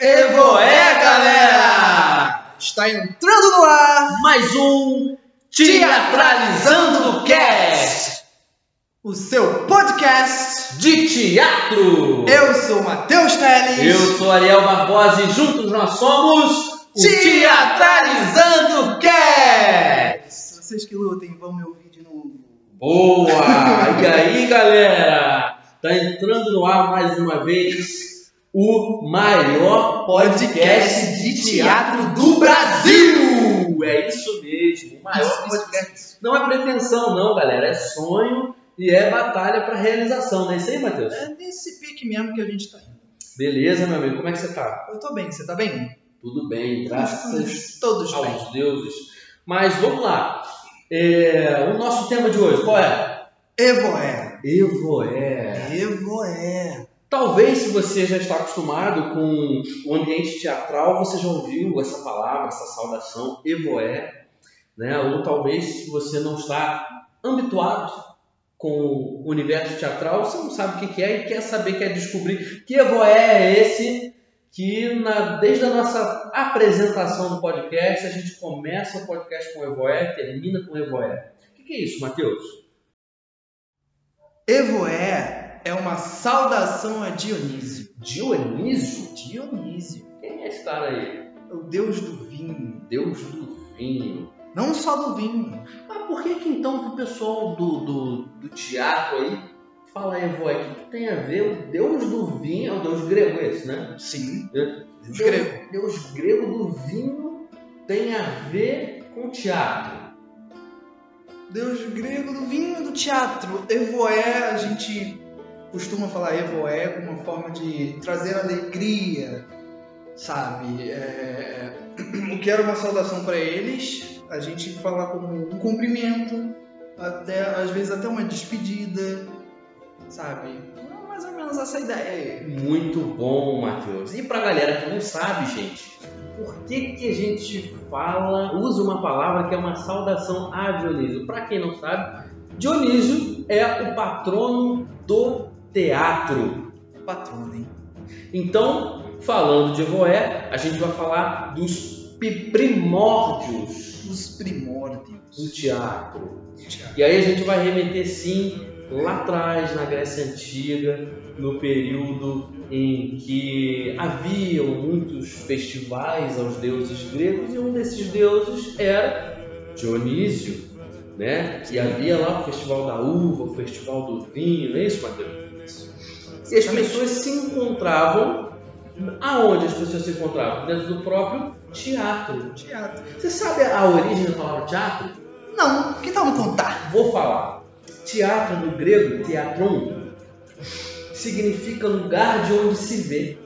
Evoé, galera! Está entrando no ar Mais um Teatralizando Cast o seu podcast. de teatro. Eu sou Matheus Teles. Eu sou Ariel Barbosa e juntos nós somos o Teatralizando Cast. Vocês que lutem, vão me ouvir de novo. Boa! E aí, galera? Tá entrando no ar mais uma vez o maior podcast de teatro do Brasil! É isso mesmo, o maior podcast. Não é pretensão, não, galera. É sonho e é batalha para realização, não é isso aí, Matheus? É nesse pique mesmo que a gente tá indo. Beleza, meu amigo, como é que você tá? Eu tô bem, você tá bem? Tudo bem, graças Todos bem. aos deuses. Mas vamos lá. É, o nosso tema de hoje, qual é? Evoé. Evoé. Evoé. Talvez, se você já está acostumado com o ambiente teatral, você já ouviu essa palavra, essa saudação, evoé, né? Ou talvez, se você não está habituado com o universo teatral, você não sabe o que é e quer saber, quer descobrir que evoé é esse que na- desde a nossa apresentação do podcast, a gente começa o podcast com evoé, termina com evoé. O que que é isso, Matheus? Evoé é uma saudação a Dionísio. Dionísio? Dionísio, Quem é esse cara aí? o deus do vinho. Deus do vinho. Não só do vinho. Mas por que, que então que o pessoal do, do, do teatro aí fala Evoé? O que, que tem a ver? O Deus do vinho é o Deus grego esse, né? Sim. Deus, grego. Deus grego do vinho tem a ver com teatro. Deus grego do vinho do teatro. Evoé, a gente costuma falar Evoé como uma forma de trazer alegria, sabe? É, O que era uma saudação para eles, a gente fala como um cumprimento, até às vezes até uma despedida, sabe? Mais ou menos essa ideia. Muito bom, Matheus. E pra galera que não sabe, gente, por que, que a gente fala, usa uma palavra que é uma saudação a Dionísio? Pra quem não sabe, Dionísio é o patrono do teatro. Patrono, hein? Então, falando de Evoé, a gente vai falar dos primórdios Os primórdios. do teatro. Teatro. E aí a gente vai remeter sim lá atrás, na Grécia Antiga, no período em que haviam muitos festivais aos deuses gregos e um desses deuses era Dionísio, né? E havia lá o festival da uva, o festival do vinho, não é isso, Matheus? E as pessoas se encontravam aonde as pessoas se encontravam? Dentro do próprio teatro. Teatro. Você sabe a origem da palavra teatro? Não, que tal me contar? Vou falar. Teatro no grego, teatron, significa lugar de onde se vê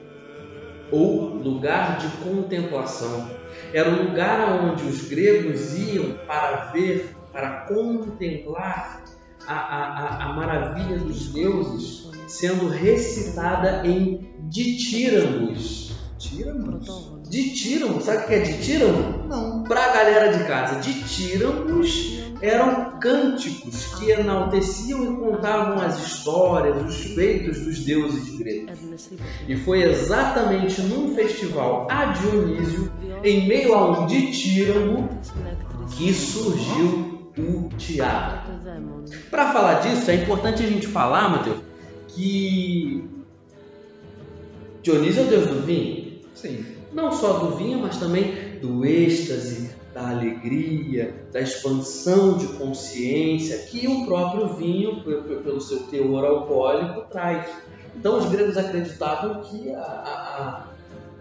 ou lugar de contemplação. Era o lugar onde os gregos iam para ver, para contemplar a, a, a, a maravilha dos deuses sendo recitada em ditíramos. Tira-nos. Ditíramos, sabe o que é ditíramo? Não. Para a galera de casa, ditíramos eram cânticos que enalteciam e contavam as histórias, os feitos dos deuses gregos. E foi exatamente num festival a Dionísio, em meio a um ditíramo, que surgiu o teatro. Para falar disso, é importante a gente falar, Matheus, que Dionísio é o deus do vinho, Sim. não só do vinho, mas também do êxtase, da alegria, da expansão de consciência que o próprio vinho, pelo seu teor alcoólico, traz. Então os gregos acreditavam que a, a,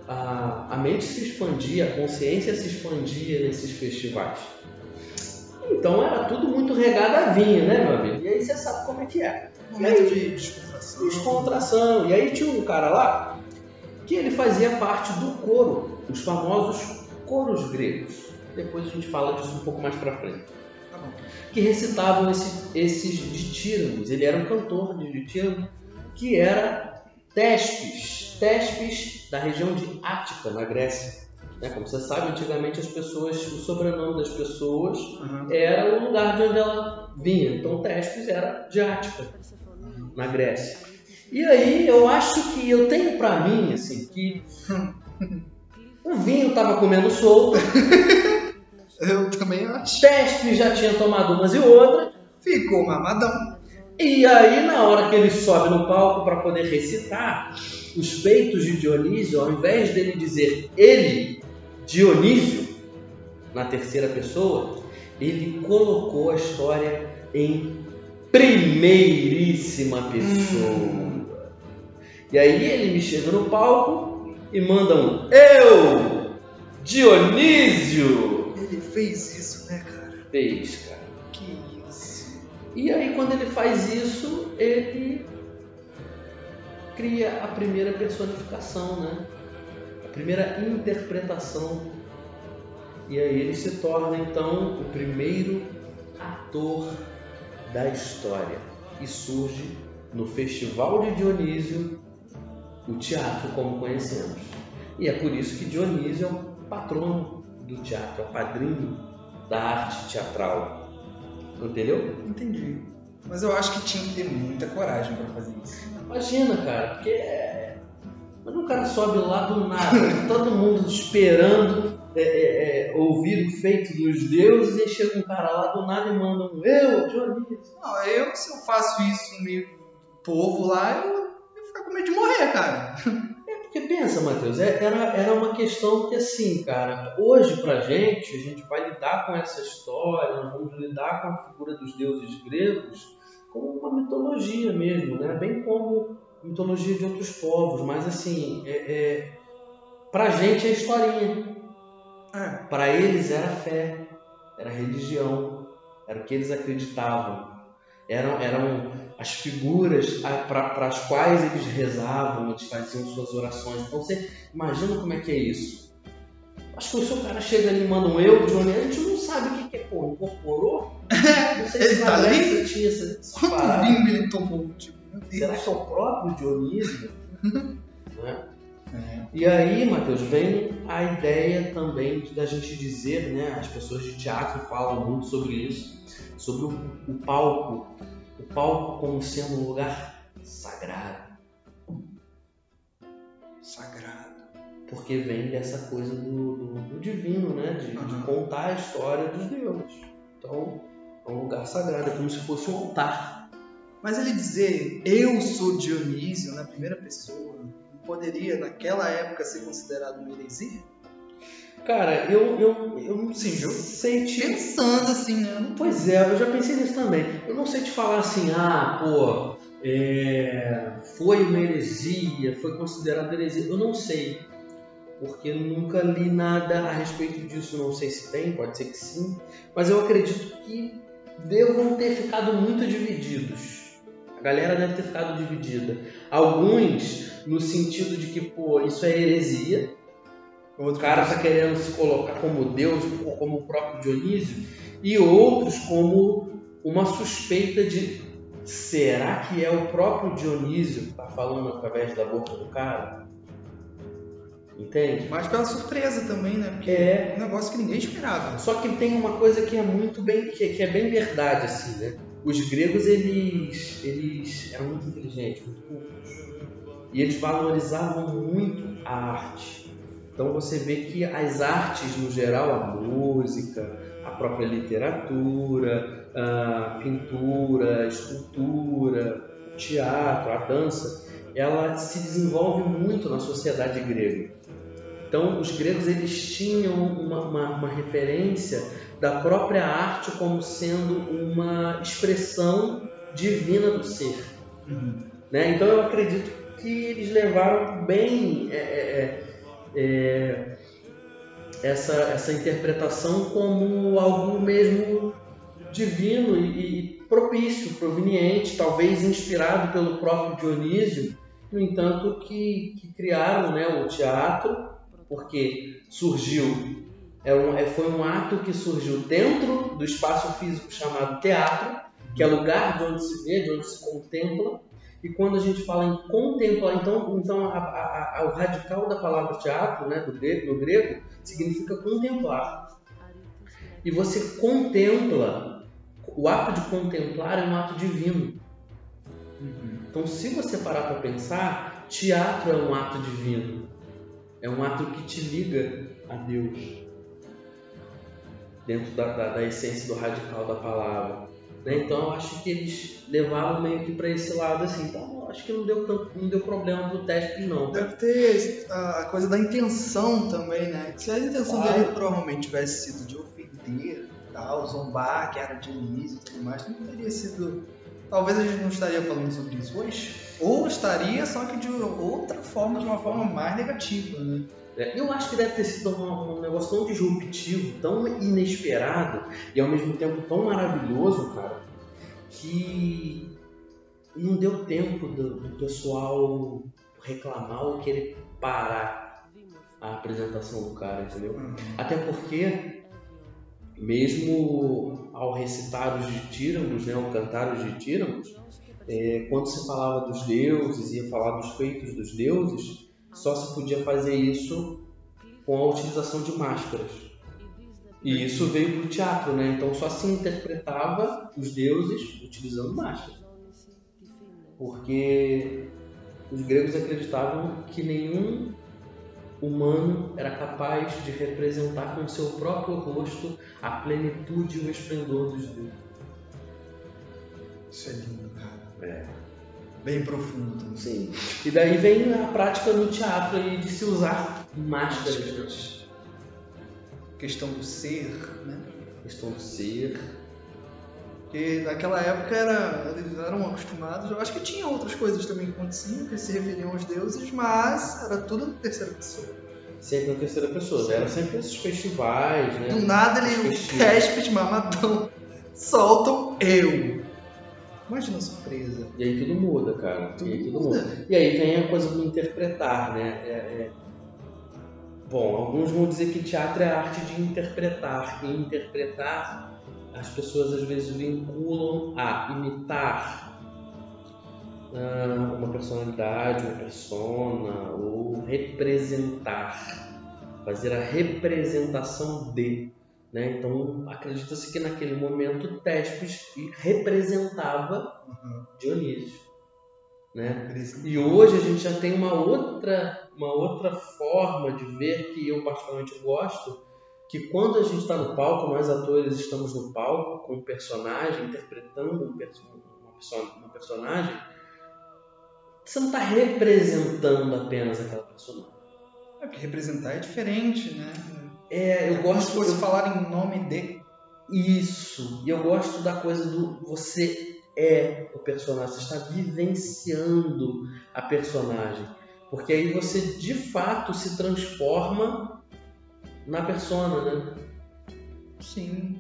a, a, a mente se expandia, a consciência se expandia nesses festivais. Então era tudo muito regado a vinho, né, meu amigo? E aí você sabe como é que é Momento de descontração. descontração. E aí tinha um cara lá que ele fazia parte do coro, os famosos coros gregos. Depois a gente fala disso um pouco mais pra frente. Tá bom. Que recitavam esse- esses ditíramos. Ele era um cantor de ditíramo que era Tespes. Tespes da região de Ática, na Grécia. Né? Como você sabe, antigamente as pessoas, o sobrenome das pessoas Aham. era o lugar de onde ela vinha. Então Tespes era de Ática na Grécia. E aí eu acho que eu tenho pra mim assim que O vinho estava comendo solto, Eu também acho. Tespe já tinha tomado umas e outras. Ficou mamadão. E aí, na hora que ele sobe no palco para poder recitar os feitos de Dionísio, ao invés dele dizer ele, Dionísio, na terceira pessoa, ele colocou a história em primeiríssima pessoa. E aí ele me chega no palco e manda um Eu, Dionísio, Ele fez isso, né, cara? fez, cara. Que isso. E aí quando ele faz isso, ele cria a primeira personificação, né? A primeira interpretação. E aí ele se torna então o primeiro ator da história. E surge no Festival de Dionísio o teatro como conhecemos. E é por isso que Dionísio é o patrono do teatro, é o padrinho da arte teatral. Entendeu? Entendi. Mas eu acho que tinha que ter muita coragem pra fazer isso. Imagina, cara, porque é. Mas o cara sobe lá do nada, todo mundo esperando é, é, é, ouvir o feito dos deuses, e chega um cara lá do nada e manda um eu, Dionísio. Não, eu, se eu faço isso no meio do povo lá, eu, eu ficar com medo de morrer, cara. É porque pensa, Matheus, é- era, era uma questão que assim, cara, hoje pra gente, a gente vai lidar com essa história, nós vamos lidar com a figura dos deuses gregos como uma mitologia mesmo, né? Bem como mitologia de outros povos, mas assim, é, é, pra gente é historinha. É. Para eles era fé, era religião, era o que eles acreditavam. Eram, eram as figuras para as quais eles rezavam, eles faziam suas orações. Então você imagina como é que é isso. Acho que o cara chega ali e manda um eu, Johnny, a gente não sabe o que é, pô, incorporou? Não sei se tá ali? Tinha essa, essa Quanto vinho ele tomou? Tipo. Será que é o próprio Dionísio? né? É. E aí, Matheus, vem a ideia também de- da gente dizer, né? As pessoas de teatro falam muito sobre isso, sobre o, o palco, o palco como sendo um lugar sagrado, Sagrado. porque vem dessa coisa do, do- do divino, né? De, de Uhum. contar a história dos deuses. Então, é um lugar sagrado, é como se fosse um altar. Mas ele dizer eu sou Dionísio na primeira pessoa, poderia naquela época ser considerado uma heresia? Cara, eu, eu, eu não Sim, viu? sei te Pensando assim, né? Eu Pois é, eu já pensei nisso também. Eu não sei te falar assim, ah, pô, é, foi uma heresia, foi considerado heresia. Eu não sei, porque eu nunca li nada a respeito disso. Não sei se tem, pode ser que sim, mas eu acredito que devam ter ficado muito divididos. A galera deve ter ficado dividida. Alguns no sentido de que, pô, isso é heresia, o cara está querendo se colocar como Deus, ou como o próprio Dionísio, e outros como uma suspeita de será que é o próprio Dionísio que está falando através da boca do cara? Entende? Mas pela surpresa também, né? Porque É. é um negócio que ninguém esperava. Só que tem uma coisa que é muito bem, que, que é bem verdade assim, né? Os gregos eles, eles eram muito inteligentes, muito cultos, e eles valorizavam muito a arte. Então você vê que as artes no geral, a música, a própria literatura, a pintura, a escultura, o teatro, a dança, ela se desenvolve muito na sociedade grega. Então os gregos eles tinham uma, uma, uma referência da própria arte como sendo uma expressão divina do ser. Né? Então eu acredito que eles levaram bem é, é, é, essa, essa interpretação como algo mesmo divino e, e propício, proveniente, talvez inspirado pelo próprio Dionísio, no entanto que, que criaram né, o teatro, porque surgiu, é um, é, foi um ato que surgiu dentro do espaço físico chamado teatro, que é lugar de onde se vê, de onde se contempla, e quando a gente fala em contemplar, então, então a, a, a, o radical da palavra teatro, né, do grego, no grego, significa contemplar. E você contempla, o ato de contemplar é um ato divino. Então, se você parar para pensar, teatro é um ato divino. É um ato que te liga a Deus. Dentro da, da, da essência do radical da palavra. Né? Então eu acho que eles levaram meio que para esse lado assim. Então acho que não deu, tanto, não deu problema pro teste, não. Deve ter a coisa da intenção também, né? Se a intenção dele provavelmente tivesse sido de ofender, tal, zombar, que era de início e tudo mais, não teria sido. Talvez a gente não estaria falando sobre isso hoje. Ou estaria, só que de outra forma, de uma forma mais negativa, né? É, eu acho que deve ter sido um, um, negócio tão disruptivo, tão inesperado e ao mesmo tempo tão maravilhoso, cara, que não deu tempo do, do pessoal reclamar ou querer parar a apresentação do cara, entendeu? Uhum. Até porque, mesmo ao recitar os ditíramos, né, ao cantar os ditíramos, é, quando se falava dos deuses, ia falar dos feitos dos deuses, só se podia fazer isso com a utilização de máscaras. E isso veio para o teatro, né? Então só se interpretava os deuses utilizando máscaras. Porque os gregos acreditavam que nenhum humano era capaz de representar com seu próprio rosto a plenitude e o esplendor dos deuses. Isso é lindo, cara. É. Bem profundo. Sim. E daí vem a prática no teatro aí de se usar máscaras. Questão do ser, né? Questão do ser. Porque naquela época era, eles eram acostumados, eu acho que tinha outras coisas também que aconteciam, que se referiam aos deuses, mas era tudo na terceira pessoa. Sempre na terceira pessoa, era sempre esses festivais, né? Do nada ele, o Césped mamadão, soltam eu. Imagina a surpresa. E aí tudo muda, cara. Tudo e aí tudo muda. muda. E aí vem a coisa do interpretar, né? É, é... Bom, alguns vão dizer que teatro é a arte de interpretar. E interpretar, as pessoas às vezes vinculam a imitar ah, uma personalidade, uma persona, ou representar. Fazer a representação de. Né? Então, acredita-se que naquele momento Tespes representava Uhum. Dionísio. Né? E hoje a gente já tem uma outra, uma outra forma de ver que eu particularmente gosto, que quando a gente está no palco, nós atores estamos no palco com um personagem, interpretando um perso uma, perso uma personagem, você não está representando apenas aquela personagem. É porque representar é diferente, né? É, eu gosto fosse falar em nome de. Isso. E eu gosto da coisa do você é o personagem, você está vivenciando a personagem. Porque aí você de fato se transforma na persona, né? Sim.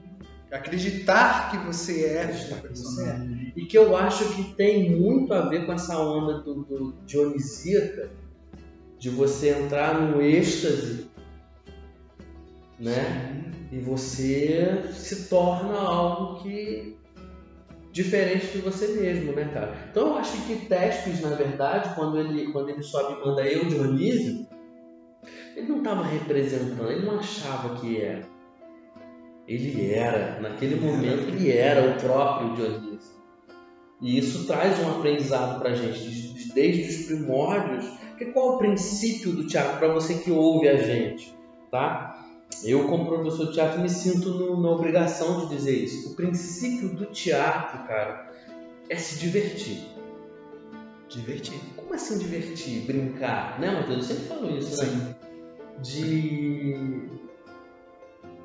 Acreditar que você é Acreditar que você personagem. E que eu acho que tem muito a ver com essa onda do, do Dionisíaca, de você entrar num êxtase, né? E você se torna algo que diferente de você mesmo, né, cara? Então eu acho que Tespes, na verdade, quando ele, quando ele sobe e manda eu, Dionísio, ele não estava representando, ele não achava que era. Ele era, naquele momento, ele era o próprio Dionísio. E isso traz um aprendizado pra gente, desde os primórdios. Que qual é o princípio do teatro para você que ouve a gente, tá? Eu, como professor de teatro, me sinto no, na obrigação de dizer isso. O princípio do teatro, cara, é se divertir. Divertir. Como assim divertir? Brincar? Né, Matheus? Eu sempre falo isso, né? De.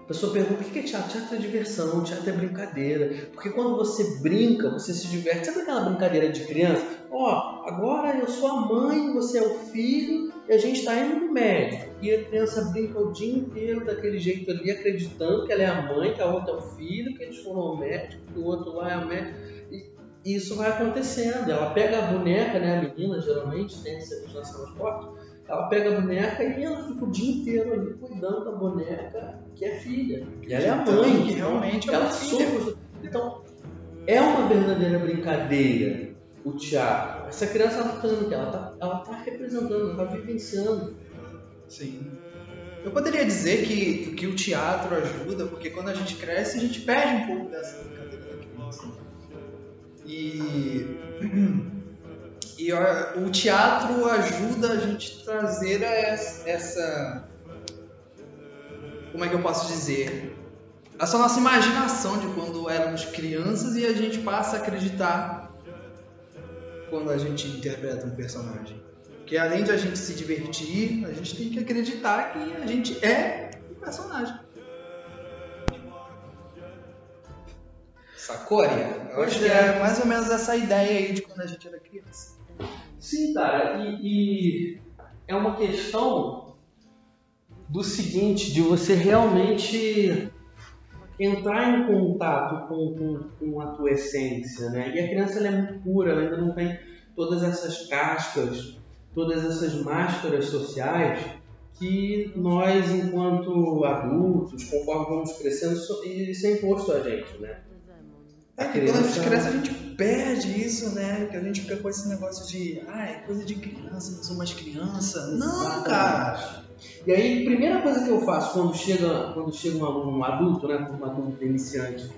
A pessoa pergunta o que é teatro? Teatro é diversão, teatro é brincadeira. Porque quando você brinca, você se diverte. Sabe aquela brincadeira de criança? Ó, agora eu sou a mãe, você é o filho e a gente está indo no médico. E a criança brinca o dia inteiro daquele jeito ali, acreditando que ela é a mãe, que a outra é o filho, que eles foram ao médico, que o outro lá é o médico. E isso vai acontecendo. Ela pega a boneca, né? A menina geralmente tem essa imaginação forte. Ela pega a boneca e ela fica o dia inteiro ali cuidando da boneca, que é filha. E ela é a mãe. Que realmente é ela uma filha. sofre. Então, é uma verdadeira brincadeira o teatro. Essa criança ela tá fazendo o quê? Ela tá, ela tá representando, ela tá vivenciando. Sim. Eu poderia dizer que, que o teatro ajuda, porque quando a gente cresce, a gente perde um pouco dessa brincadeira da criança. E, e o teatro ajuda a gente a trazer essa. Como é que eu posso dizer? Essa nossa imaginação de quando éramos crianças e a gente passa a acreditar quando a gente interpreta um personagem. Porque além de a gente se divertir, a gente tem que acreditar que a gente é o personagem. Sacou? Eu acho que é mais ou menos essa ideia aí de quando a gente era criança. Sim, cara, e, e é uma questão do seguinte, de você realmente entrar em contato com, com, com, a tua essência, né? E a criança ela é muito pura, ela ainda não tem todas essas cascas todas essas máscaras sociais que nós, enquanto adultos, conforme vamos crescendo, isso é imposto a gente, né? É que quando a gente cresce, a gente perde isso, né? Que a gente fica com esse negócio de, ah, é coisa de criança, não sou mais criança. Não, cara! E aí, primeira coisa que eu faço quando chega, quando chega um aluno um adulto, né, um adulto iniciante,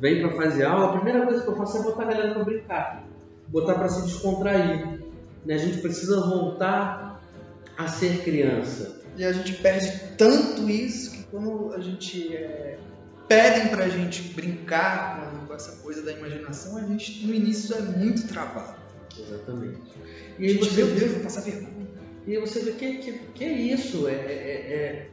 vem para fazer aula, a primeira coisa que eu faço é botar a galera para brincar, botar para se descontrair né? A gente precisa voltar a ser criança. E a gente perde tanto isso que quando a gente é, pedem pra gente brincar com, com essa coisa da imaginação, a gente no início é muito travado. Exatamente. E a gente, meu Deus, vou passar vergonha. E você vê que, que, que é isso, é, é, é,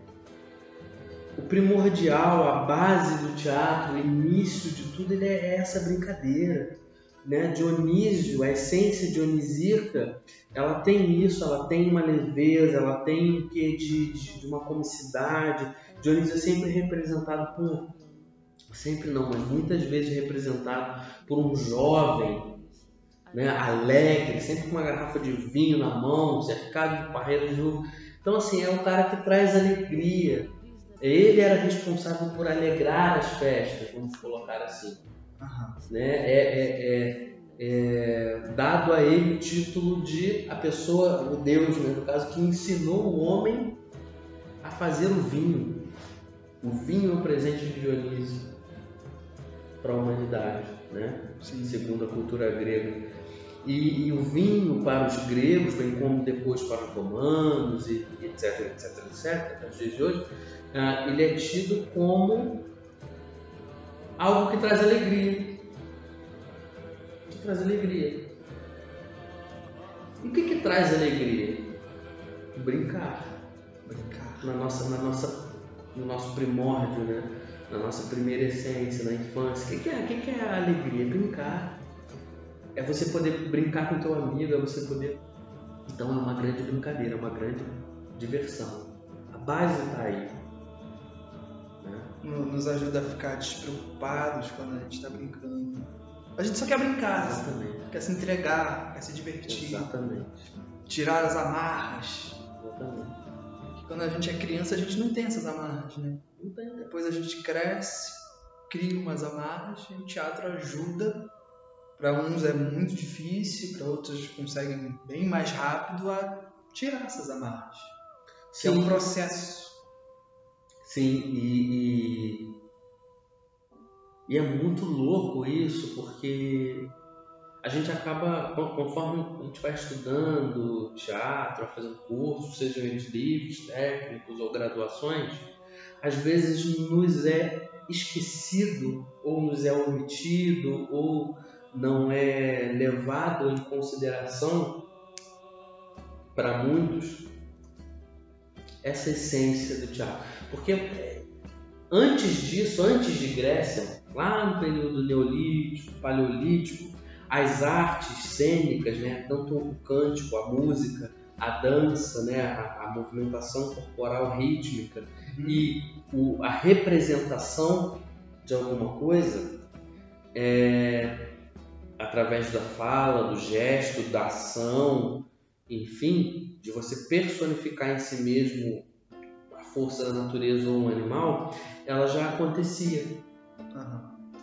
o primordial, a base do teatro, o início de tudo, ele é essa brincadeira né? Dionísio, a essência dionisíaca, ela tem isso, ela tem uma leveza, ela tem o que de, de, de, uma comicidade. Dionísio é sempre representado por, sempre não, mas muitas vezes representado por um jovem, né? Alegre, sempre com uma garrafa de vinho na mão, cercado de parreiras de uva. Então assim é o cara que traz alegria. Ele era responsável por alegrar as festas, vamos colocar assim. Né? É, é, é, é, dado a ele o título de a pessoa, o Deus, né, no caso, que ensinou o homem a fazer o vinho. O vinho é o presente de Dionísio para a humanidade, né? Sim. segundo a cultura grega. E, e, o vinho para os gregos, bem como depois para os romanos, e, etc, etc, etc, até os dias de hoje, uh, ele é tido como algo que traz alegria. Que traz alegria. E o que, que traz alegria? Brincar. Brincar. Na nossa, na nossa, no nosso primórdio, né? Na nossa primeira essência, na infância. O que, que, é, o que, que é a alegria? Brincar. É você poder brincar com teu amigo, é você poder. Então é uma grande brincadeira, é uma grande diversão. A base está aí nos ajuda a ficar despreocupados quando a gente está brincando. A gente só quer brincar, Exatamente. quer se entregar, quer se divertir. Exatamente. Tirar as amarras. Exatamente. Porque quando a gente é criança, a gente não tem essas amarras, né? Depois a gente cresce, cria umas amarras e o teatro ajuda. Para uns é muito difícil, para outros conseguem bem mais rápido a tirar essas amarras. Sim. É um processo Sim, e, e, e, é muito louco isso, porque a gente acaba, conforme a gente vai estudando teatro, fazendo cursos, sejam eles livres, técnicos ou graduações, às vezes nos é esquecido, ou nos é omitido, ou não é levado em consideração para muitos essa essência do teatro. Porque é, antes disso, antes de Grécia, lá no período neolítico, paleolítico, as artes cênicas, né, tanto o cântico, a música, a dança, né, a, a movimentação corporal rítmica uhum. e o, a representação de alguma coisa, é, através da fala, do gesto, da ação, enfim, de você personificar em si mesmo força da natureza ou um animal, ela já acontecia. Uhum.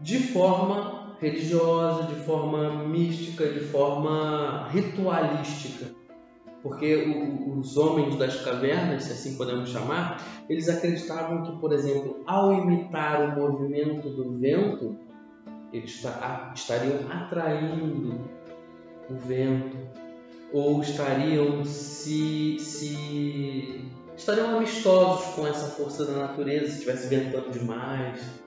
De forma religiosa, de forma mística, de forma ritualística. Porque o, os homens das cavernas, se assim podemos chamar, eles acreditavam que, por exemplo, ao imitar o movimento do vento, eles estariam atraindo o vento, ou estariam se, se estariam amistosos com essa força da natureza, se estivesse ventando demais.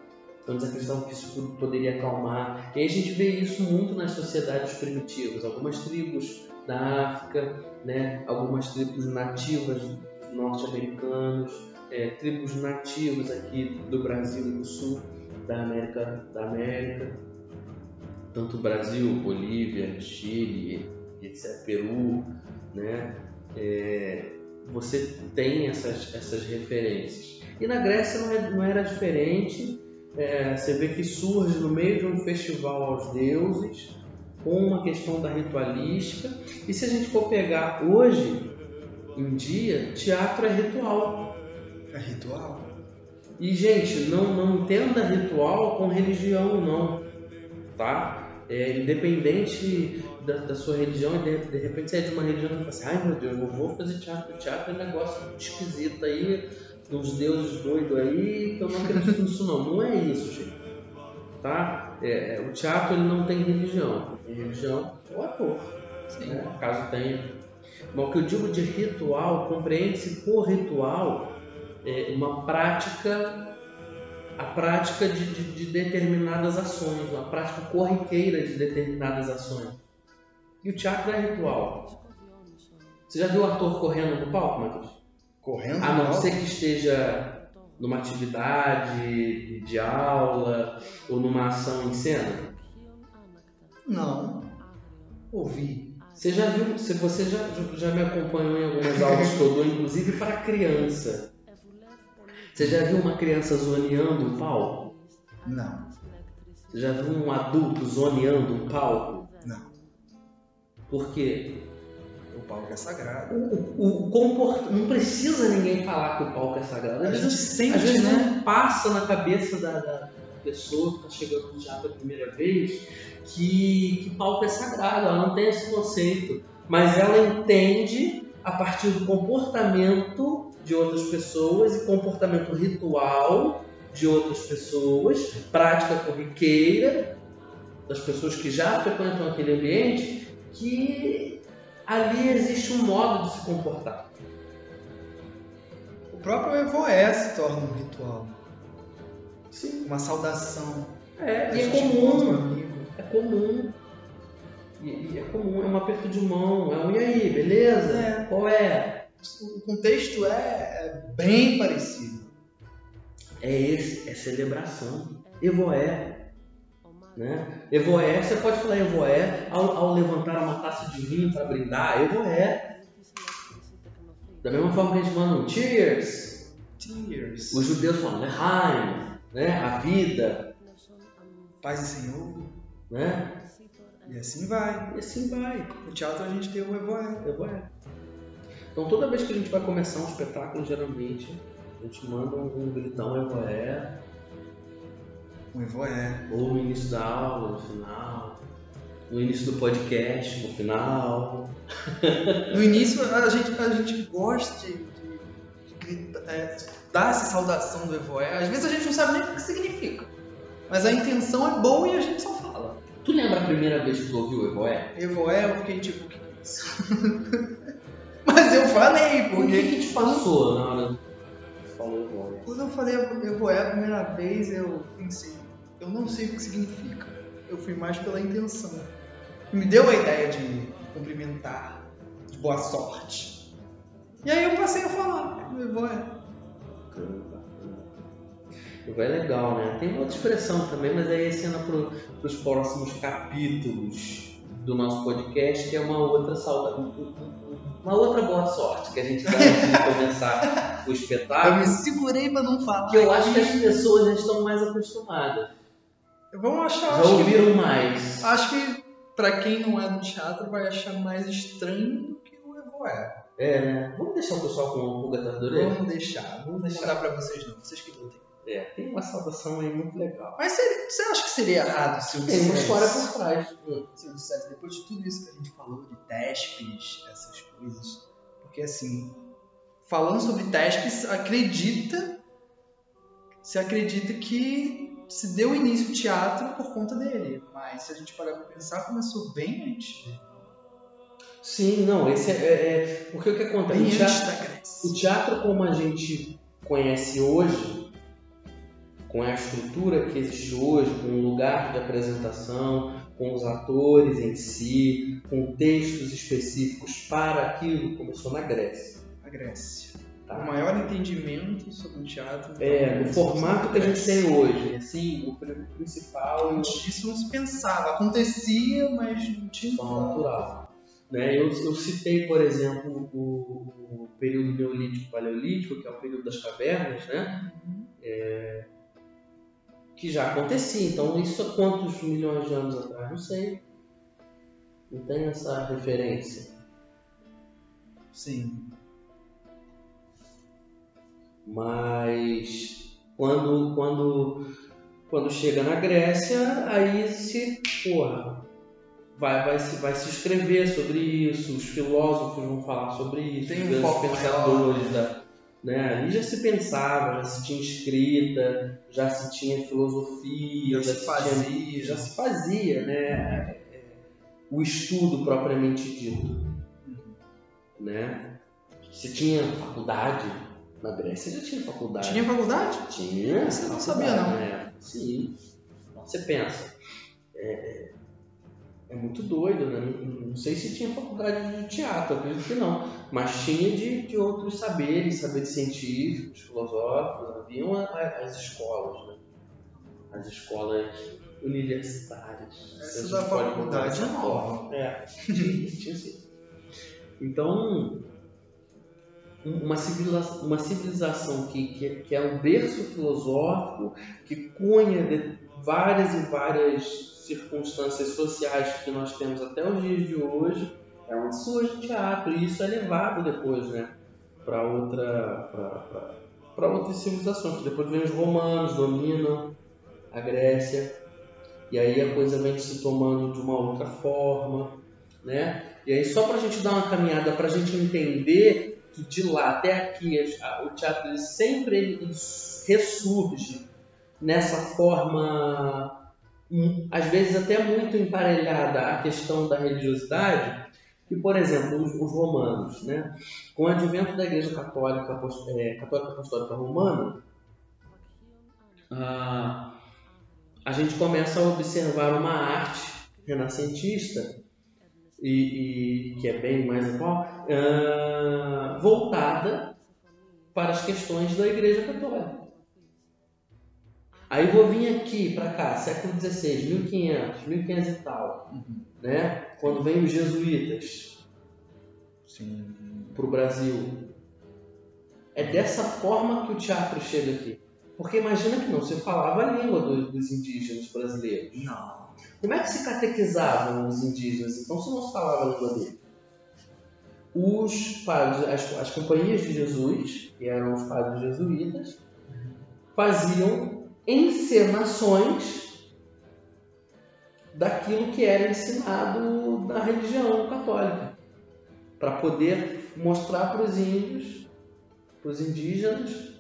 Então eles acreditavam que isso poderia acalmar. E a gente vê isso muito nas sociedades primitivas. Algumas tribos da África, né? algumas tribos nativas norte-americanos, é, tribos nativas aqui do Brasil e do Sul, da América, da América, tanto Brasil, Bolívia, Chile, etc., Peru, né? É, você tem essas, essas referências. E na Grécia não, é, não era diferente. É, você vê que surge no meio de um festival aos deuses, com uma questão da ritualística. E se a gente for pegar hoje, em dia, teatro é ritual. É ritual? E, gente, não, não entenda ritual com religião, não. Tá? É, independente da, da, sua religião, e de, de, repente você é de uma religião e fala assim, ai meu Deus, eu vou fazer teatro. Teatro é um negócio esquisito aí, uns deuses doidos aí, que eu não acredito nisso não. Não é isso, gente. Tá? É, é o teatro ele não tem religião. Tem religião é o ator. Né? Caso tenha. Mas o que eu digo de ritual, compreende-se por ritual é uma prática a prática de, de, de, determinadas ações, uma prática corriqueira de determinadas ações. E o teatro é ritual. Você já viu o ator correndo no palco, Matheus? Correndo? A não ser que esteja numa atividade de aula ou numa ação em cena? Não. Ouvi. Você já viu, se você já, já me acompanhou em algumas aulas que eu dou, inclusive para criança. Você já viu uma criança zoneando um palco? Não. Você já viu um adulto zoneando um palco? Não. Por quê? O palco é sagrado. O, o, comport... Não precisa ninguém falar que o palco é sagrado. Às a gente sente, às vezes né? não passa na cabeça da, da pessoa que está chegando já pela primeira vez que, que palco é sagrado. Ela não tem esse conceito. Mas ela entende a partir do comportamento de outras pessoas e comportamento ritual de outras pessoas, prática corriqueira das pessoas que já frequentam aquele ambiente, que ali existe um modo de se comportar. O próprio Evoé se torna um ritual. Sim. Uma saudação. É, e é comum. É comum. E, e, é comum, é um aperto de mão, é um e aí, beleza? É. Qual é? o contexto é, é bem parecido. É esse, é celebração. Evoé. Né? Evoé, você pode falar Evoé ao, ao levantar uma taça de vinho para brindar, Evoé. Da mesma forma que a gente manda um Cheers. Cheers. Os judeus falam Lehaim, né? a vida. Paz e Senhor. Né? E assim vai. E assim vai. No teatro a gente tem o Evoé. Evoé. Então toda vez que a gente vai começar um espetáculo, geralmente, a gente manda um, um gritão evoé. Um evoé. Ou no início da aula, no final. No início do podcast, no final. no início a gente, a gente gosta de, de, de é, dar essa saudação do evoé. Às vezes a gente não sabe nem o que significa. Mas a intenção é boa e a gente só fala. Tu lembra a primeira vez que tu ouviu o evoé? Evoé, eu fiquei tipo, o que é isso? Mas eu falei, porque. O que, que te passou na hora falou Evoé? Quando eu falei Evoé a primeira vez, eu pensei, eu não sei o que significa. Eu fui mais pela intenção. Me deu a ideia de cumprimentar, de boa sorte. E aí eu passei a falar, Evoé. Evoé é legal, né? Tem outra expressão também, mas aí é cena para os próximos capítulos do nosso podcast, que é uma outra sauda, uma outra boa sorte que a gente dá antes de começar o espetáculo. Eu me segurei para não falar. Que eu acho que as pessoas já estão mais acostumadas. Vamos achar. Já ouviram que, mais. Acho que para quem não é do teatro vai achar mais estranho do que o Evoé. É, né? Vamos deixar o pessoal com uma pulga atrás da orelha? Vamos deixar. Vamos deixar para vocês não. Vocês que lutem. É, tem uma saudação aí muito legal. Mas você, acha que seria errado se eu dissesse? Tem uma história por trás. Se eu dissesse, depois de tudo isso que a gente falou, de TESPs, essas coisas. Porque assim, falando sobre TESPs, acredita. Se acredita que se deu início ao teatro por conta dele. Mas se a gente parar pra pensar, começou bem antes. Sim, não, esse é, é, é- porque o que acontece? Bem O antes teatro, o teatro como a gente conhece hoje, com a estrutura que existe hoje, com o lugar de apresentação, com os atores em si, com textos específicos para aquilo, começou na Grécia. A Grécia. Tá? O maior entendimento sobre o teatro. É, então, formato que a gente tem hoje, assim, o pri- principal o Antes disso não se pensava. Acontecia, mas não tinha. forma natural. Né? Eu, eu citei, por exemplo, o, o período neolítico paleolítico, que é o período das cavernas, né? É, que já acontecia. Então, isso há quantos milhões de anos atrás? Não sei. Não tem essa referência. Sim. Mas quando, quando, quando chega na Grécia, aí se, porra, vai, vai, se, vai se escrever sobre isso, os filósofos vão falar sobre isso, Tem um os foco pensadores da. Né? Ali já se pensava, já se tinha escrita, já se tinha filosofia, Já já, se se tinha- fazia. já se fazia né? o estudo propriamente dito. Né? Se tinha faculdade, na Grécia já tinha faculdade. Tinha faculdade? Tinha. Você não sabia, não. Né? Sim. Você pensa. É, é muito doido, né? Não, não sei se tinha faculdade de teatro, acredito que não. Mas tinha de, de outros saberes, saberes científicos, filosóficos. Haviam as escolas, né? As escolas universitárias. Essa gente da faculdade é nova. É, tinha, sim. Então, uma civilização, uma civilização que, que, que é um berço filosófico, que cunha de várias e várias circunstâncias sociais que nós temos até os dias de hoje, é onde surge teatro, e isso é levado depois né, para outra, outras civilizações. Depois vem os romanos, dominam a Grécia, e aí a coisa vem se tomando de uma outra forma, né? E aí só para a gente dar uma caminhada, para a gente entender que de lá até aqui a- o teatro ele sempre ele ressurge nessa forma, hum, às vezes até muito emparelhada à questão da religiosidade, que por exemplo os, os romanos, né? Com o advento da Igreja Católica, é, Católica Apostólica Romana, ah, a gente começa a observar uma arte renascentista e, e que é bem mais atual, ah, voltada para as questões da Igreja Católica. Aí vou vir aqui para cá, século XVI, 1500, 1500 e tal, né? Quando vem os jesuítas para o Brasil. É dessa forma que o teatro chega aqui. Porque imagina que não, você falava a língua do- dos indígenas brasileiros. Não. Como é que se catequizavam os indígenas, então, se não se falava a língua dele? Os padres, as, as companhias de Jesus, que eram os padres jesuítas, faziam encenações daquilo que era ensinado na religião católica, para poder mostrar para os índios, para os indígenas,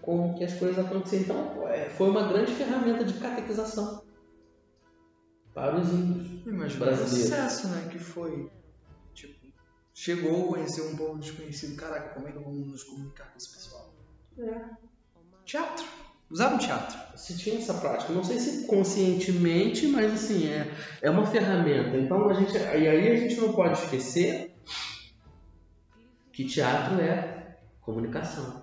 como que as coisas aconteciam. Então, é, foi uma grande ferramenta de catequização para os índios. Imagina o Brasileiro. sucesso, né? Que foi. Tipo, chegou, conheceu um povo desconhecido. Caraca, como é que vamos nos comunicar com esse pessoal? Teatro. Usavam teatro. Se tinha essa prática, não sei se conscientemente, mas assim, é, é uma ferramenta. Então a gente. E aí a gente não pode esquecer que teatro é comunicação.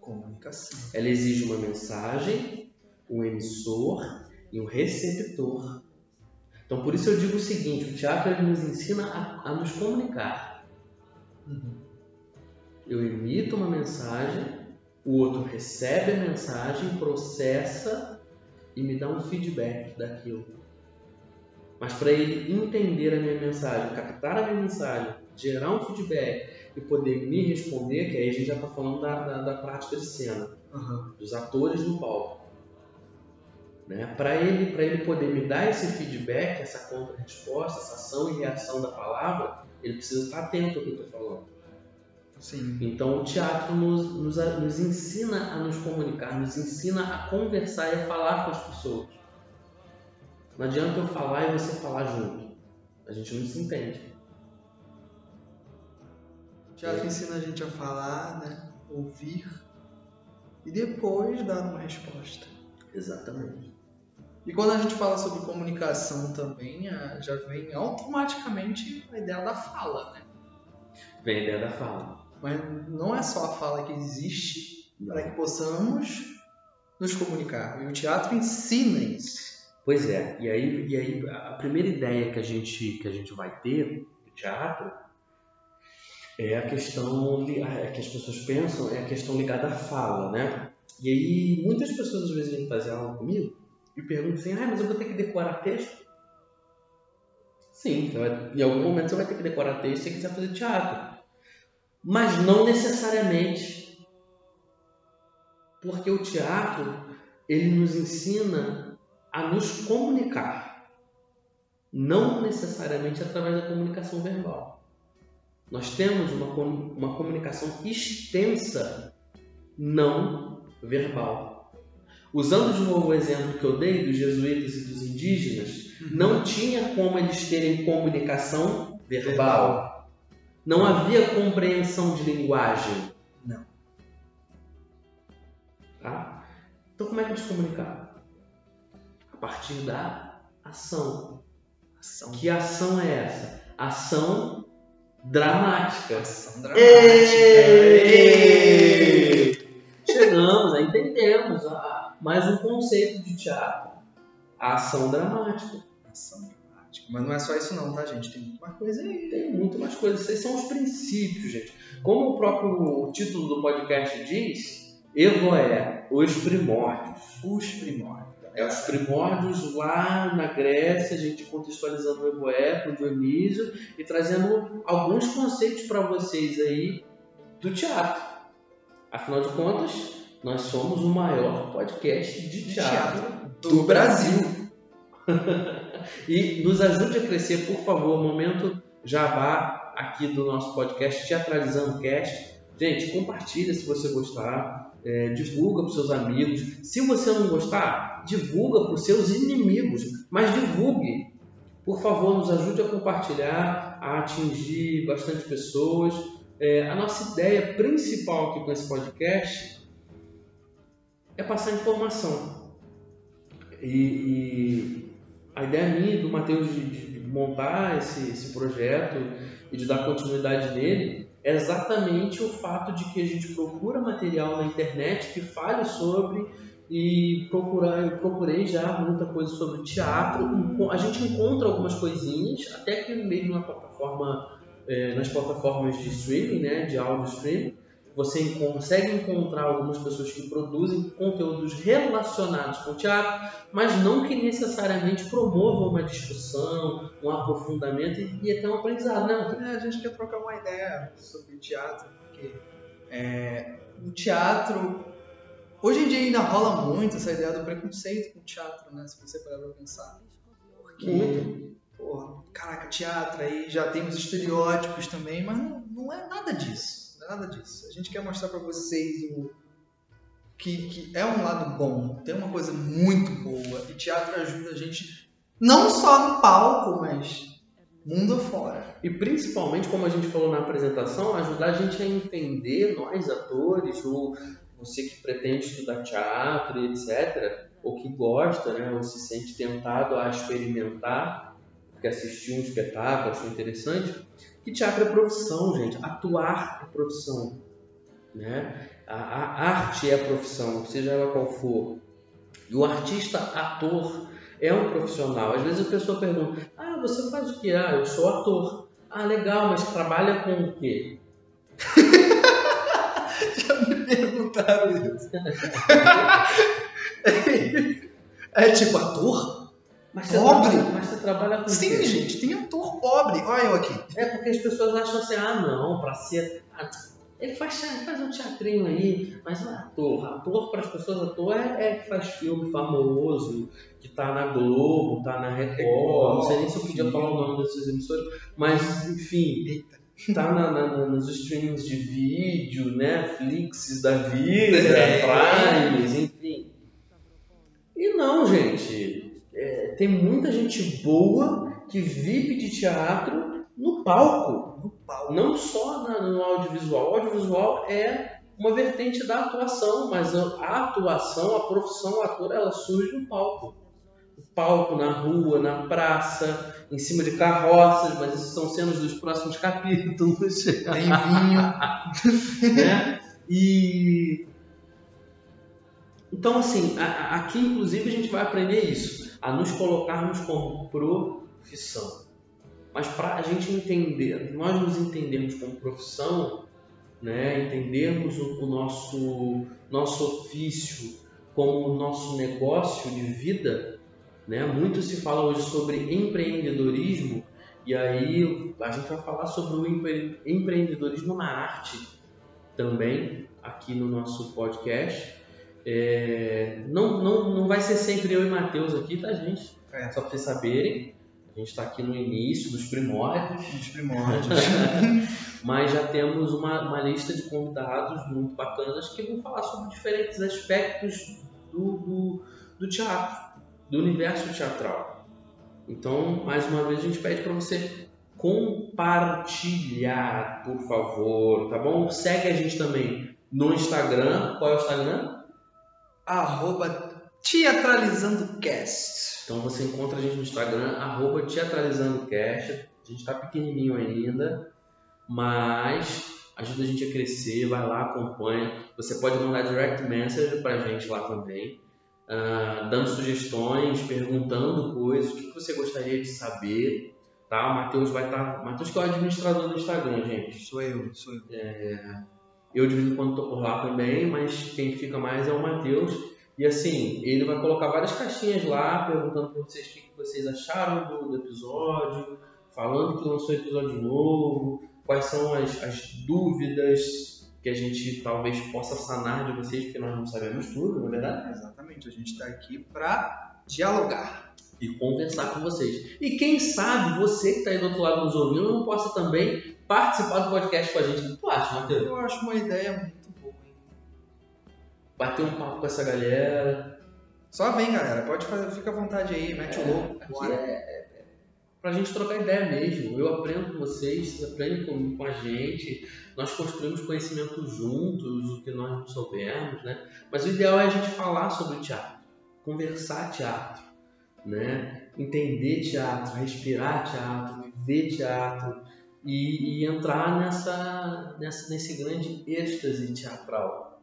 Comunicação. Ela exige uma mensagem, um emissor e um receptor. Então por isso eu digo o seguinte, o teatro nos ensina a, a nos comunicar. Eu emito uma mensagem, o outro recebe a mensagem, processa e me dá um feedback daquilo. Mas para ele entender a minha mensagem, captar a minha mensagem, gerar um feedback e poder me responder, que aí a gente já está falando da, da, da prática de cena, Aham. dos atores no palco. Né? Para ele, pra ele poder me dar esse feedback, essa contra-resposta, essa ação e reação da palavra, ele precisa estar atento ao que eu estou falando. Sim. Então o teatro nos, nos, nos ensina a nos comunicar, nos ensina a conversar e a falar com as pessoas. Não adianta eu falar e você falar junto. A gente não se entende. O teatro ensina a gente a falar, né? Ouvir e depois dar uma resposta. Exatamente. E quando a gente fala sobre comunicação também, já vem automaticamente a ideia da fala, né? Vem a ideia da fala. Mas não é só a fala que existe para que possamos nos comunicar. E o teatro ensina isso. Pois é. E aí, e aí a primeira ideia que a gente, que a gente vai ter do teatro é a questão é que as pessoas pensam é a questão ligada à fala, né? E aí muitas pessoas às vezes vêm fazer aula comigo e perguntam assim, ah, mas eu vou ter que decorar texto? Sim, vai, em algum momento você vai ter que decorar texto se você quiser fazer teatro. Mas não necessariamente. Porque o teatro, ele nos ensina a nos comunicar. Não necessariamente através da comunicação verbal. Nós temos uma, uma comunicação extensa, não verbal. Usando de novo o exemplo que eu dei dos jesuítas e dos indígenas, não tinha como eles terem comunicação verbal. Não havia compreensão de linguagem. Não. Tá? Então como é que eles comunicavam? A partir da ação. Ação. Que ação é essa? Ação dramática. Ação dramática. Ei! Chegamos, entendemos. Ah, mais um conceito de teatro, a ação dramática. Ação dramática. Mas não é só isso não, tá, gente? Tem muito mais coisa aí. Tem muito mais coisa. Esses são os princípios, gente. Como o próprio título do podcast diz, Evoé, os primórdios. Os primórdios. É, os primórdios lá na Grécia, a gente contextualizando o Evoé com Dionísio e trazendo alguns conceitos para vocês aí do teatro. Afinal de contas, nós somos o maior podcast de teatro, do, do Brasil. e nos ajude a crescer, por favor, momento jabá aqui do nosso podcast, Teatralizando Cast. Gente, compartilha se você gostar, é, divulga para os seus amigos. Se você não gostar, divulga para os seus inimigos, mas divulgue. Por favor, nos ajude a compartilhar, a atingir bastante pessoas. É, a nossa ideia principal aqui com esse podcast é passar informação. E, e a ideia minha do Matheus de, de, montar esse, esse projeto e de dar continuidade nele é exatamente o fato de que a gente procura material na internet que fale sobre e procurar, eu procurei já muita coisa sobre teatro. A gente encontra algumas coisinhas, até que mesmo na plataforma, é, nas plataformas de streaming, né, de áudio streaming, você consegue encontrar algumas pessoas que produzem conteúdos relacionados com o teatro, mas não que necessariamente promovam uma discussão, um aprofundamento e até um aprendizado. Não, é, a gente quer trocar uma ideia sobre teatro, porque é, o teatro. Hoje em dia ainda rola muito essa ideia do preconceito com o teatro, né? Se você parar pra pensar. Porque, muito. porra, caraca, teatro aí já tem os estereótipos também, mas não, não é nada disso nada disso. A gente quer mostrar para vocês o que, que é um lado bom, tem uma coisa muito boa e teatro ajuda a gente não só no palco, mas mundo afora. E principalmente, como a gente falou na apresentação, ajudar a gente a entender, nós atores, ou você que pretende estudar teatro etc., ou que gosta, né, ou se sente tentado a experimentar, porque assistiu um espetáculo, achou interessante, que teatro é profissão, gente. Atuar é profissão. Né? A, a arte é profissão, seja ela qual for. E o artista ator é um profissional. Às vezes a pessoa pergunta: Ah, você faz o quê? Ah, eu sou ator. Ah, legal, mas trabalha com o quê? Já me perguntaram isso. é tipo ator? Mas você, pobre? Trabalha, mas você trabalha com Sim, quê? gente, tem ator pobre. Olha eu aqui. É porque as pessoas acham assim, ah não, pra ser. Ah, ele faz, faz um teatrinho aí, mas não é ator. Ator, para as pessoas, ator é, é que faz filme famoso, que tá na Globo, tá na Record, não sei nem se eu podia falar o nome dessas emissoras, mas enfim, tá na, na, nos streams de vídeo, Netflix da vida, é. Primes, enfim. E não, gente tem muita gente boa que vive de teatro no palco. No palco. Não só na- no audiovisual. O audiovisual é uma vertente da atuação, mas a atuação, a profissão ator, ela surge no palco. O palco na rua, na praça, em cima de carroças, mas isso são cenas dos próximos capítulos. Tem vinho. né? E então assim, aqui inclusive a gente vai aprender isso, a nos colocarmos como profissão. Mas para a gente entender, nós nos entendermos como profissão, né, entendermos o, o nosso nosso ofício como o nosso negócio de vida, né? Muito se fala hoje sobre empreendedorismo e aí a gente vai falar sobre o empre- empreendedorismo na arte também aqui no nosso podcast. É, não, não, não vai ser sempre eu e Matheus aqui, tá, gente? É. Só para vocês saberem. A gente está aqui no início dos primórdios, Dos primórdios. mas já temos uma, uma lista de convidados muito bacanas que vão falar sobre diferentes aspectos do, do, do teatro, do universo teatral. Então, mais uma vez, a gente pede para você compartilhar, por favor, tá bom? Segue a gente também no Instagram. Qual é o Instagram? Arroba Teatralizando Cast. Então você encontra a gente no Instagram, arroba teatralizandocast. A gente está pequenininho ainda, mas ajuda a gente a crescer, vai lá, acompanha. Você pode mandar direct message pra gente lá também, ah, dando sugestões, perguntando coisas, o que você gostaria de saber. Tá? O Matheus vai estar. Matheus que é o administrador do Instagram, gente. Sou eu, sou eu. Eu de vez em quando estou por lá também, mas quem fica mais é o Matheus. E assim, ele vai colocar várias caixinhas lá, perguntando para vocês o que vocês acharam do, do episódio, falando que lançou episódio novo, quais são as, as dúvidas que a gente talvez possa sanar de vocês, porque nós não sabemos tudo, na verdade, Exatamente, a gente está aqui para dialogar. e conversar com vocês. E quem sabe você que está aí do outro lado nos ouvindo não possa também participar do podcast com a gente. O que tu acha, Matheus? Eu acho uma ideia muito boa, hein? Bater um papo com essa galera. Só vem, galera. Pode fazer, fica à vontade aí, mete o louco. Aqui bora. é, é pra gente trocar ideia mesmo. Eu aprendo com vocês, vocês aprendem com, com a gente. Nós construímos conhecimento juntos, o que nós não soubermos, né? Mas o ideal é a gente falar sobre teatro, conversar teatro, né? Entender teatro, respirar teatro, viver teatro e, e entrar nessa, nessa, nesse grande êxtase teatral,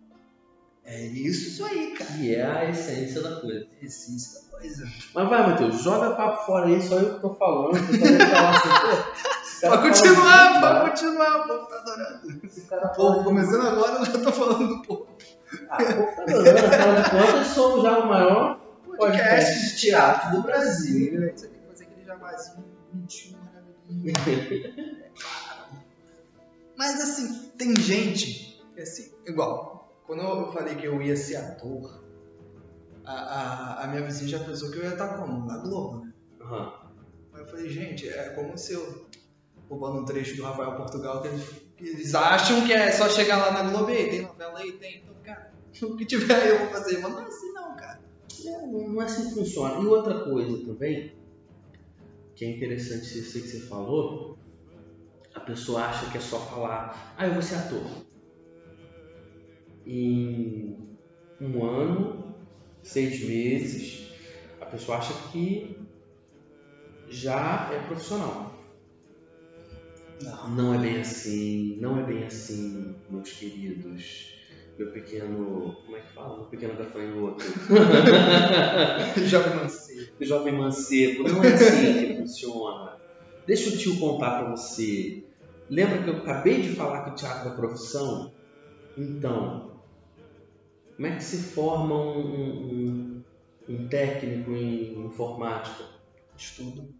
É isso aí, cara. que é a essência da coisa. Essência da coisa. Mas vai, Matheus, joga papo fora aí, só eu que tô falando. Assim, Pode continuar, pode continuar, o povo tá adorando. Pô, começando agora, eu já tô falando do povo. Ah, o povo tá adorando, afinal de contas, somos já o maior Podcast de teatro do Brasil. Tem que fazer aquele jabazinho bonitinho, maravilhoso. Mas assim, tem gente, assim, igual, quando eu falei que eu ia ser ator, a, a, a minha vizinha já pensou que eu ia estar como? Na Globo, né? Aham. Aí eu falei, gente, é como se eu, roubando um trecho do Rafael Portugal, que eles, que eles acham que é só chegar lá na Globo, e tem novela aí, tem, então, cara, o que tiver aí eu vou fazer, mas não é assim não, cara. É, não é assim que funciona. E outra coisa também, que é interessante isso que você falou, a pessoa acha que é só falar, ah, eu vou ser ator. Em um ano, seis meses, a pessoa acha que já é profissional. Não. Não é bem assim, não é bem assim, meus queridos. Meu pequeno. Como é que fala? Meu pequeno gafanhoto. Jovem Mancebo. Jovem mancebo. Não é assim que funciona. Deixa o tio contar pra você. Lembra que eu acabei de falar que teatro é profissão? Então, como é que se forma um, um- um técnico em informática? Estudo.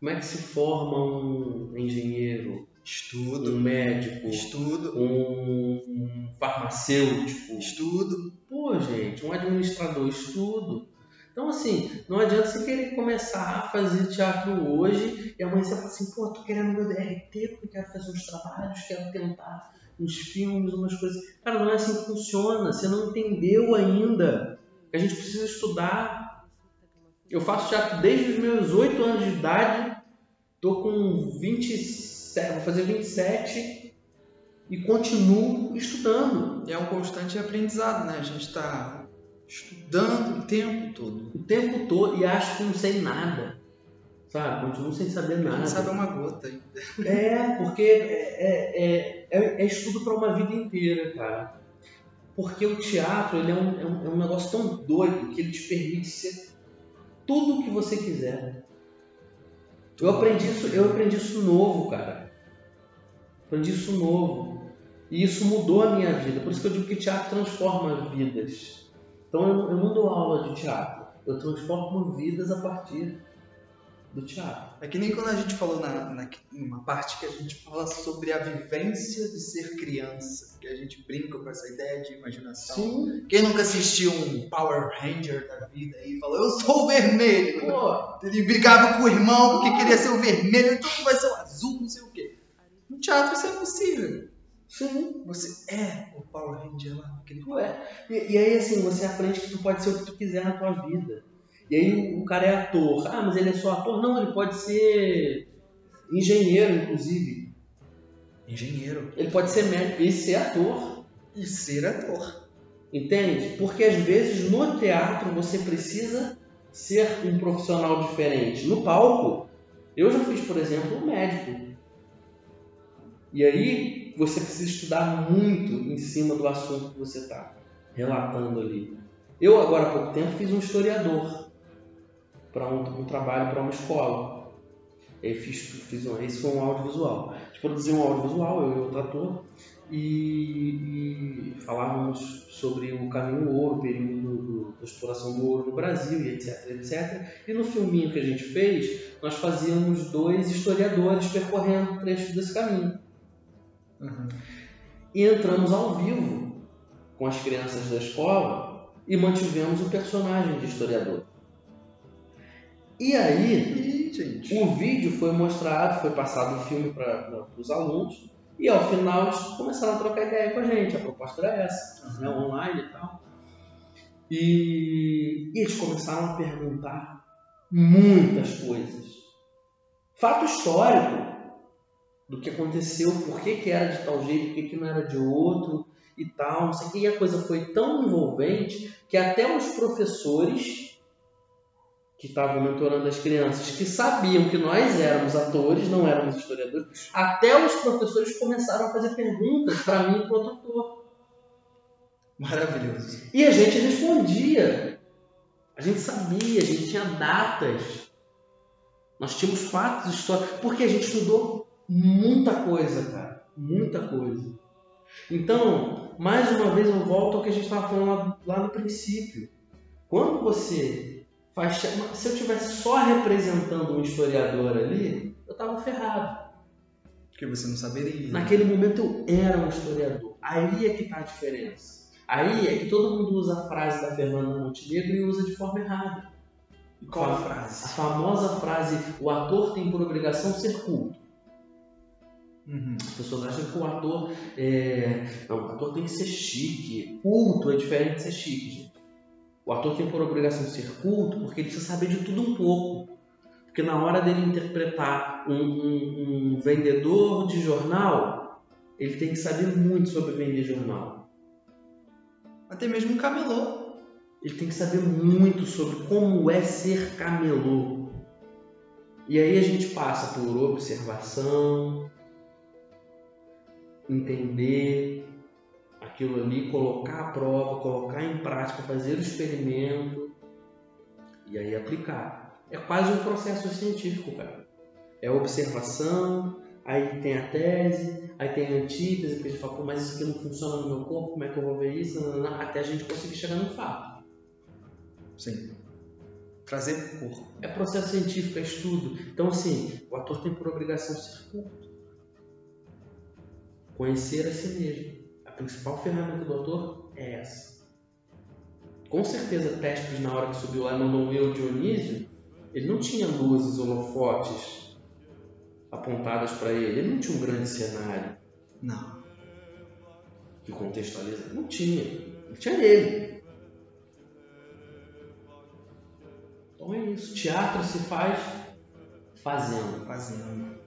Como é que se forma um engenheiro, Estudo. um médico, Estudo. um farmacêutico? Estudo. Pô, gente, um administrador estudo. Então, assim, não adianta você querer começar a fazer teatro hoje e amanhã você fala assim, pô, tô querendo meu DRT porque quero fazer uns trabalhos, quero tentar uns filmes, umas coisas. Cara, não é assim que funciona. Você não entendeu ainda. A gente precisa estudar. Eu faço teatro desde os meus 8 anos de idade. Tô com vou fazer 27 e continuo estudando. É um constante aprendizado, né? A gente está estudando o tempo todo. O tempo todo e acho que não sei nada. Sabe? Continuo sem saber nada. Não sabe uma gota ainda. É, porque é, é, é, é estudo para uma vida inteira, cara. Porque o teatro ele é, um, é, um, é um negócio tão doido que ele te permite ser tudo o que você quiser. Eu aprendi isso, eu aprendi isso novo, cara. Aprendi isso novo. E isso mudou a minha vida. Por isso que eu digo que teatro transforma vidas. Então eu, eu não dou aula de teatro. Eu transformo vidas a partir do teatro. É que nem quando a gente falou na, na uma parte que a gente fala sobre a vivência de ser criança, que a gente brinca com essa ideia de imaginação. Sim. Quem nunca assistiu um Power Ranger da vida e falou, eu sou o vermelho? Pô, Ele brigava com o irmão porque queria ser o vermelho, então vai ser o azul, não sei o quê. No teatro isso é possível. Sim. Você é o Power Ranger lá, aquele Ué. E, e aí assim, você aprende que tu pode ser o que tu quiser na tua vida. E aí o cara é ator. Ah, mas ele é só ator? Não, ele pode ser engenheiro, inclusive. engenheiro Ele pode ser médico e ser ator. e ser ator. Entende? Porque às vezes no teatro você precisa ser um profissional diferente. No palco, eu já fiz, por exemplo, um médico. E aí você precisa estudar muito em cima do assunto que você está relatando ali. Eu agora há pouco tempo fiz um historiador para um, um trabalho para uma escola. Eu fiz, fiz um, esse foi um audiovisual. A gente produziu um audiovisual, eu e outro ator, e, e falávamos sobre o caminho ouro, o período do, do, da exploração do ouro no Brasil, e etc, etc. E no filminho que a gente fez, nós fazíamos dois historiadores percorrendo trechos desse caminho. E entramos ao vivo com as crianças da escola e mantivemos o personagem de historiador. E aí, E, o vídeo foi mostrado, foi passado o filme para os alunos, e ao final eles começaram a trocar ideia com a gente. A proposta era essa, né, online e tal. E, e eles começaram a perguntar muitas coisas. Fato histórico do que aconteceu, por que, que era de tal jeito, por que, que não era de outro e tal, não sei o que. E a coisa foi tão envolvente que até os professores que estavam mentorando as crianças, que sabiam que nós éramos atores, não éramos historiadores, até os professores começaram a fazer perguntas para mim e para o outro ator. maravilhoso. E a gente respondia. A gente sabia, a gente tinha datas. Nós tínhamos fatos históricos, porque a gente estudou muita coisa, cara. Muita coisa. Então, mais uma vez eu volto ao que a gente estava falando lá, lá no princípio. Quando você faz. Se eu tivesse só representando um historiador ali, eu estava ferrado. Porque você não saberia. Naquele momento eu era um historiador. Aí é que está a diferença. Aí é que todo mundo usa a frase da Fernanda Montenegro e usa de forma errada. E qual a A frase? famosa frase: o ator tem por obrigação ser culto. Uhum. As pessoas acham que o ator é. Não, o ator tem que ser chique. Culto é diferente de ser chique, gente. O ator tem por obrigação ser culto porque ele precisa saber de tudo um pouco. Porque na hora dele interpretar um, um- um vendedor de jornal, ele tem que saber muito sobre vender jornal. Até mesmo um camelô. Ele tem que saber muito sobre como é ser camelô. E aí a gente passa por observação, entender aquilo ali, colocar à prova, colocar em prática, fazer o experimento e aí aplicar. É quase um processo científico, cara. É observação, aí tem a tese, aí tem a antítese, que a gente fala, Pô, mas isso aqui não funciona no meu corpo, como é que eu vou ver isso? Até a gente conseguir chegar no fato. Sim. Trazer pro corpo. É processo científico, é estudo. Então, assim, o ator tem por obrigação ser culto. Conhecer a si mesmo. A principal ferramenta do ator é essa. Com certeza, Testes, na hora que subiu lá mandou um eu Dionísio, ele não tinha luzes, holofotes apontadas para ele. Ele não tinha um grande cenário Não. que contextualiza. Não tinha. Ele tinha ele. Então é isso. Teatro se faz fazendo. Fazendo.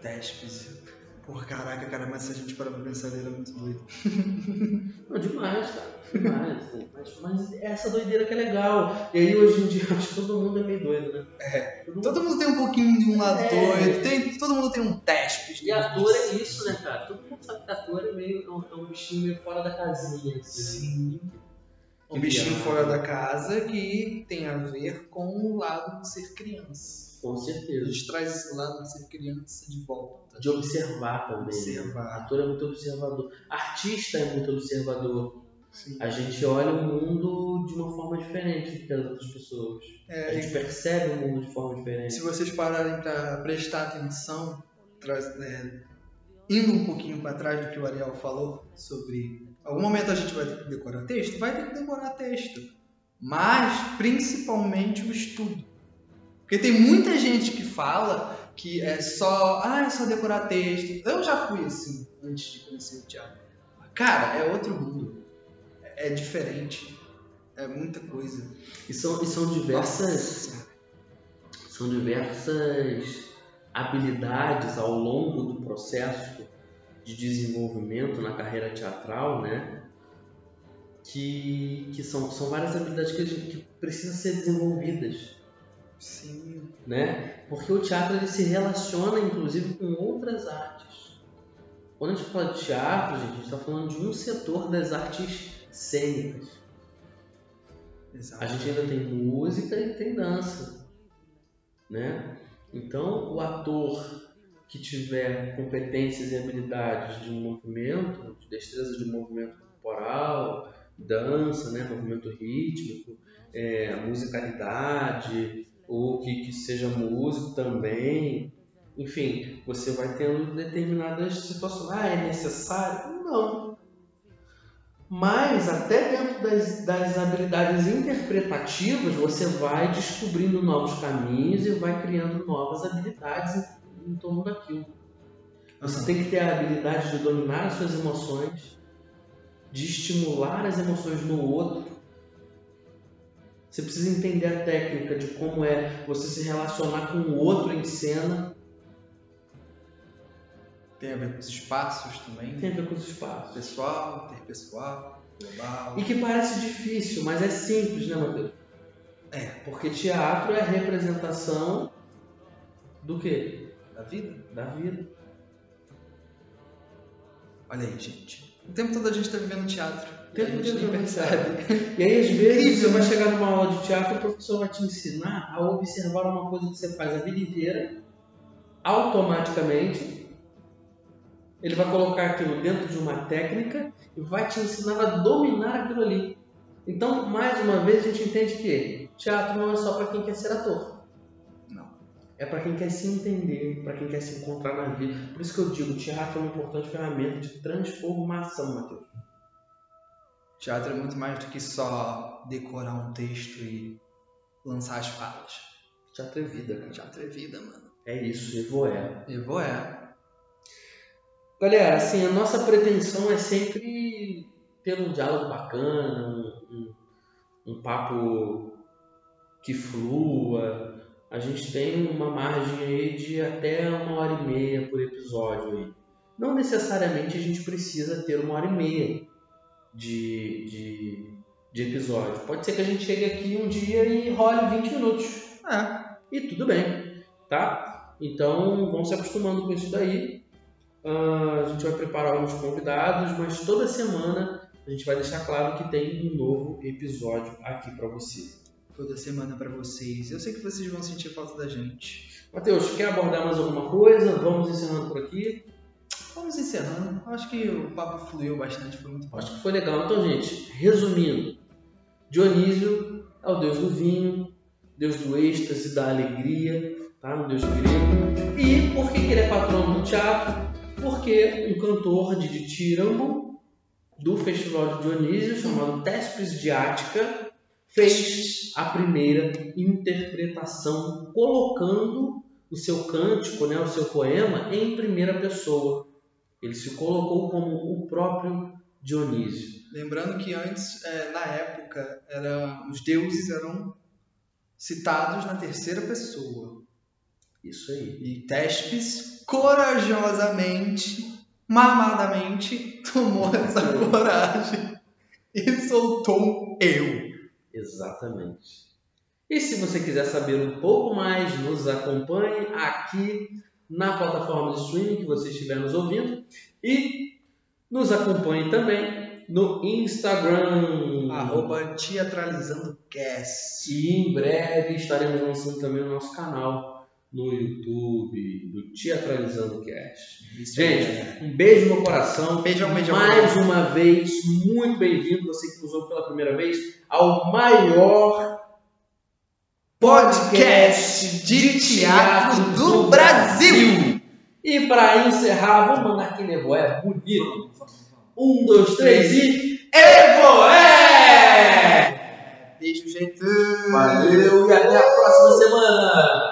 Tespes. Por caraca, cara, mas se a gente parar pra pensar, ele era muito doido. Não, demais, cara. Demais. mas, mas é essa doideira que é legal. E aí hoje em dia acho que todo mundo é meio doido, né? É. Todo mundo tem um pouquinho de um lado É. doido. Tem, todo mundo tem um Tespes. E ator é isso, né, cara? Todo mundo sabe que ator é meio é um, é um bichinho meio fora da casinha. Assim. Sim. Um bichinho fora da casa que tem a ver com o lado de ser criança. Com A certeza. gente traz esse lado de ser criança de volta. De observar também. né? Observar. Ator é muito observador. Artista é muito observador. Sim. A gente olha o mundo de uma forma diferente do que as outras pessoas. A É, gente percebe o mundo de forma diferente. se vocês pararem para prestar atenção, traz- é, indo um pouquinho para trás do que o Ariel falou sobre. Algum momento a gente vai ter que decorar texto? Vai ter que decorar texto. Mas principalmente o estudo. Porque tem muita gente que fala que é só. Ah, é só decorar texto. Eu já fui assim antes de conhecer o teatro. Cara, é outro mundo. É diferente. É muita coisa. E são, e são diversas. Nossa. são diversas habilidades ao longo do processo de desenvolvimento na carreira teatral, né? Que, que são, são várias habilidades que, que precisam ser desenvolvidas, Sim. né? Porque o teatro ele se relaciona, inclusive, com outras artes. Quando a gente fala de teatro, gente, a gente está falando de um setor das artes cênicas. Exato. A gente ainda tem música e tem dança, né? Então, o ator que tiver competências e habilidades de movimento, de destreza de movimento corporal, dança, né? Movimento rítmico, é, musicalidade, ou que, que seja músico também, enfim, você vai tendo determinadas situações. Ah, é necessário? Não. Mas até dentro das, das habilidades interpretativas, você vai descobrindo novos caminhos e vai criando novas habilidades em, em torno daquilo. Você tem que ter a habilidade de dominar as suas emoções, de estimular as emoções no outro. Você precisa entender a técnica de como é você se relacionar com o outro em cena. Tem a ver com os espaços também. Tem a ver com os espaços. Pessoal, interpessoal, global. E que parece difícil, mas é simples, né, Matheus? É, Porque teatro é a representação do quê? da vida. Da vida. Olha aí, gente. O tempo todo a gente tá vivendo teatro. Tempo a gente nem percebe. E aí, às vezes, você vai chegar numa aula de teatro e o professor vai te ensinar a observar uma coisa que você faz a vida inteira, automaticamente. Ele vai colocar aquilo dentro de uma técnica e vai te ensinar a dominar aquilo ali. Então, mais uma vez, a gente entende que teatro não é só para quem quer ser ator. Não. É para quem quer se entender, para quem quer se encontrar na vida. Por isso que eu digo, teatro é uma importante ferramenta de transformação, Matheus. Teatro é muito mais do que só decorar um texto e lançar as falas. Teatro é vida, cara. Teatro é vida, mano. É isso, Evoé. Eu vou é. Galera, assim, a nossa pretensão é sempre ter um diálogo bacana, um, um, um papo que flua. A gente tem uma margem aí de até uma hora e meia por episódio aí. Não necessariamente a gente precisa ter uma hora e meia de, de, de episódio. Pode ser que a gente chegue aqui um dia e role 20 minutos. É. E tudo bem, tá? Então vão se acostumando com isso daí. Ah, a gente vai preparar alguns convidados, mas toda semana a gente vai deixar claro que tem um novo episódio aqui para você. Toda semana pra vocês. Eu sei que vocês vão sentir falta da gente. Matheus, quer abordar mais alguma coisa? Vamos encerrando por aqui. Vamos encerrando. Acho que o papo fluiu bastante, foi muito bom. Acho que foi legal. Então, gente, resumindo: Dionísio é o deus do vinho, deus do êxtase, da alegria, tá? Um deus grego. E por que, ele é patrono do teatro? Porque um cantor de Ditirambo, do Festival de Dionísio, chamado Tespes de Ática, fez a primeira interpretação colocando o seu cântico, né, o seu poema, em primeira pessoa. Ele se colocou como o próprio Dionísio. Lembrando que antes, é, na época, era, os deuses eram citados na terceira pessoa. Isso aí. E Tespes corajosamente, mamadamente, tomou essa coragem e soltou um eu. Exatamente. E se você quiser saber um pouco mais, nos acompanhe aqui na plataforma de streaming que você estiver nos ouvindo e nos acompanhe também no Instagram. Arroba Teatralizando Cast. E em breve estaremos lançando também o nosso canal no YouTube do Teatralizando Cast. Gente, um beijo no coração. Beijão, beijão. Mais uma vez, muito bem-vindo, você que nos ouve pela primeira vez, ao maior podcast de teatro do Brasil. E para encerrar, vamos mandar aquele evoé bonito. Um, dois, três e. Evoé! Beijo, gente. Valeu e até a próxima semana!